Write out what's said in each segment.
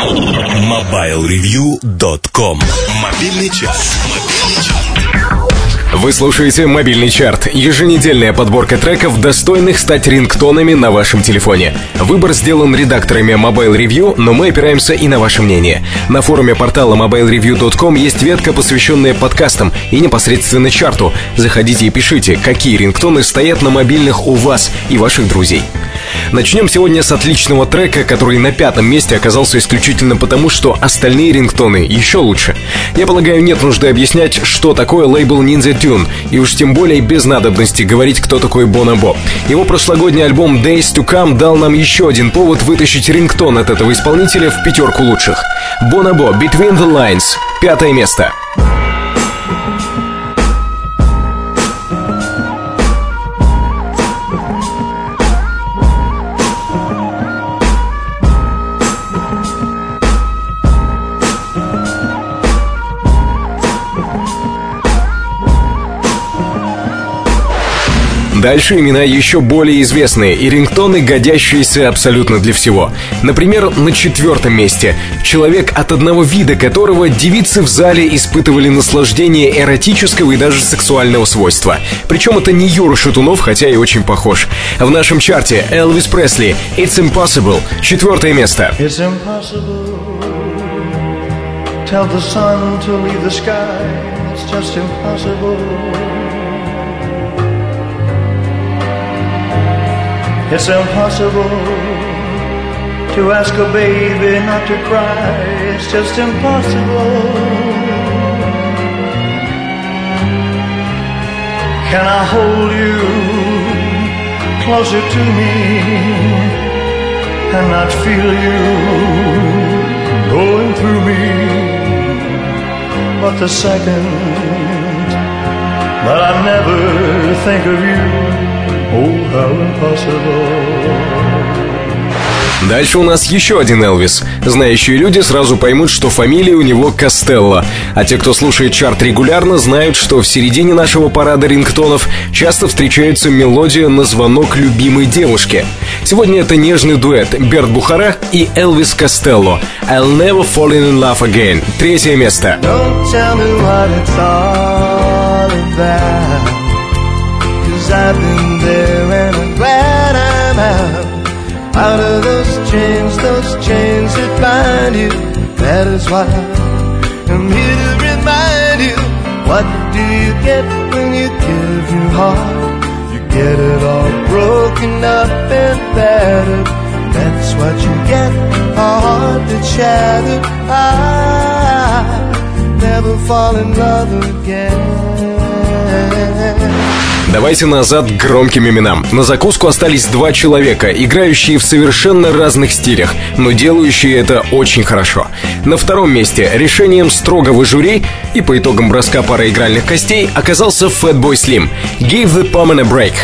MobileReview.com Мобильный час. Вы слушаете «Мобильный чарт» — еженедельная подборка треков, достойных стать рингтонами на вашем телефоне. Выбор сделан редакторами Mobile Review, но мы опираемся и на ваше мнение. На форуме портала mobilereview.com есть ветка, посвященная подкастам и непосредственно чарту. Заходите и пишите, какие рингтоны стоят на мобильных у вас и ваших друзей. Начнем сегодня с отличного трека, который на пятом месте оказался исключительно потому, что остальные рингтоны еще лучше. Я полагаю, нет нужды объяснять, что такое лейбл Ninja Tune, и уж тем более без надобности говорить, кто такой Бонабо. Его прошлогодний альбом Days to Come дал нам еще один повод вытащить рингтон от этого исполнителя в пятерку лучших. Бонабо Between the Lines, пятое место. Дальше имена еще более известные и рингтоны, годящиеся абсолютно для всего. Например, на четвертом месте. Человек, от одного вида которого девицы в зале испытывали наслаждение эротического и даже сексуального свойства. Причем это не Юра Шатунов, хотя и очень похож. В нашем чарте Элвис Пресли «It's Impossible» четвертое место. It's impossible. Tell the sun to leave the sky. It's just impossible. It's impossible to ask a baby not to cry. It's just impossible. Can I hold you closer to me and not feel you going through me? But the second that I never think of you. Дальше у нас еще один Элвис. Знающие люди сразу поймут, что фамилия у него Костелло. А те, кто слушает чарт регулярно, знают, что в середине нашего парада рингтонов часто встречается мелодия на звонок любимой девушки. Сегодня это нежный дуэт Берт Бухара и Элвис Костелло. I'll never fall in love again. Третье место. Don't tell me what it's all about. I've been there and I'm glad I'm out. Out of those chains, those chains that bind you. That is why I'm here to remind you. What do you get when you give your heart? You get it all broken up and battered. That's what you get, a heart that's shattered. I never fall in love again. Давайте назад к громким именам. На закуску остались два человека, играющие в совершенно разных стилях, но делающие это очень хорошо. На втором месте решением строгого жюри и по итогам броска пары игральных костей оказался Fatboy Slim. Give the Palm a break.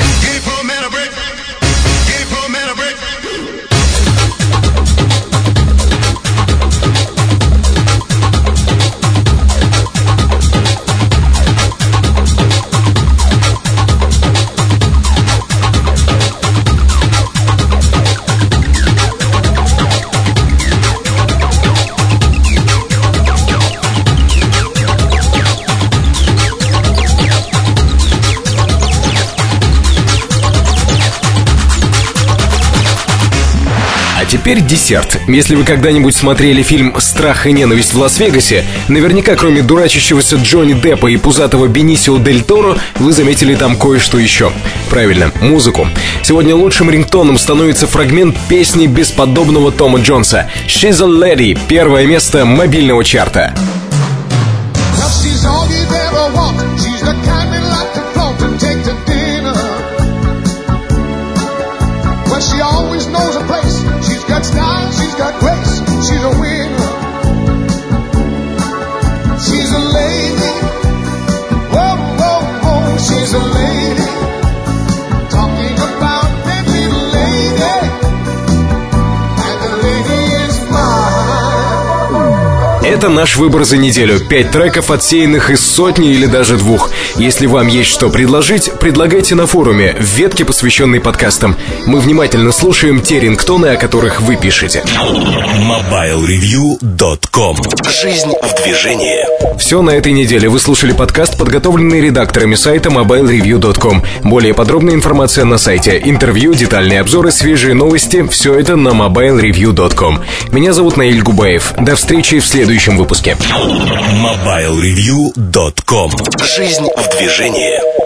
Теперь десерт. Если вы когда-нибудь смотрели фильм «Страх и ненависть в Лас-Вегасе», наверняка кроме дурачащегося Джонни Деппа и пузатого Бенисио Дель Торо, вы заметили там кое-что еще. Правильно, музыку. Сегодня лучшим рингтоном становится фрагмент песни бесподобного Тома Джонса «She's a Lady» — первое место мобильного чарта. She's all Это наш выбор за неделю. Пять треков, отсеянных из сотни или даже двух. Если вам есть что предложить, предлагайте на форуме, в ветке, посвященной подкастам. Мы внимательно слушаем те рингтоны, о которых вы пишете. MobileReview.com Жизнь в движении. Все на этой неделе. Вы слушали подкаст, подготовленный редакторами сайта MobileReview.com. Более подробная информация на сайте. Интервью, детальные обзоры, свежие новости. Все это на MobileReview.com. Меня зовут Наиль Губаев. До встречи в следующем выпуске. MobileReview.com Жизнь в движении.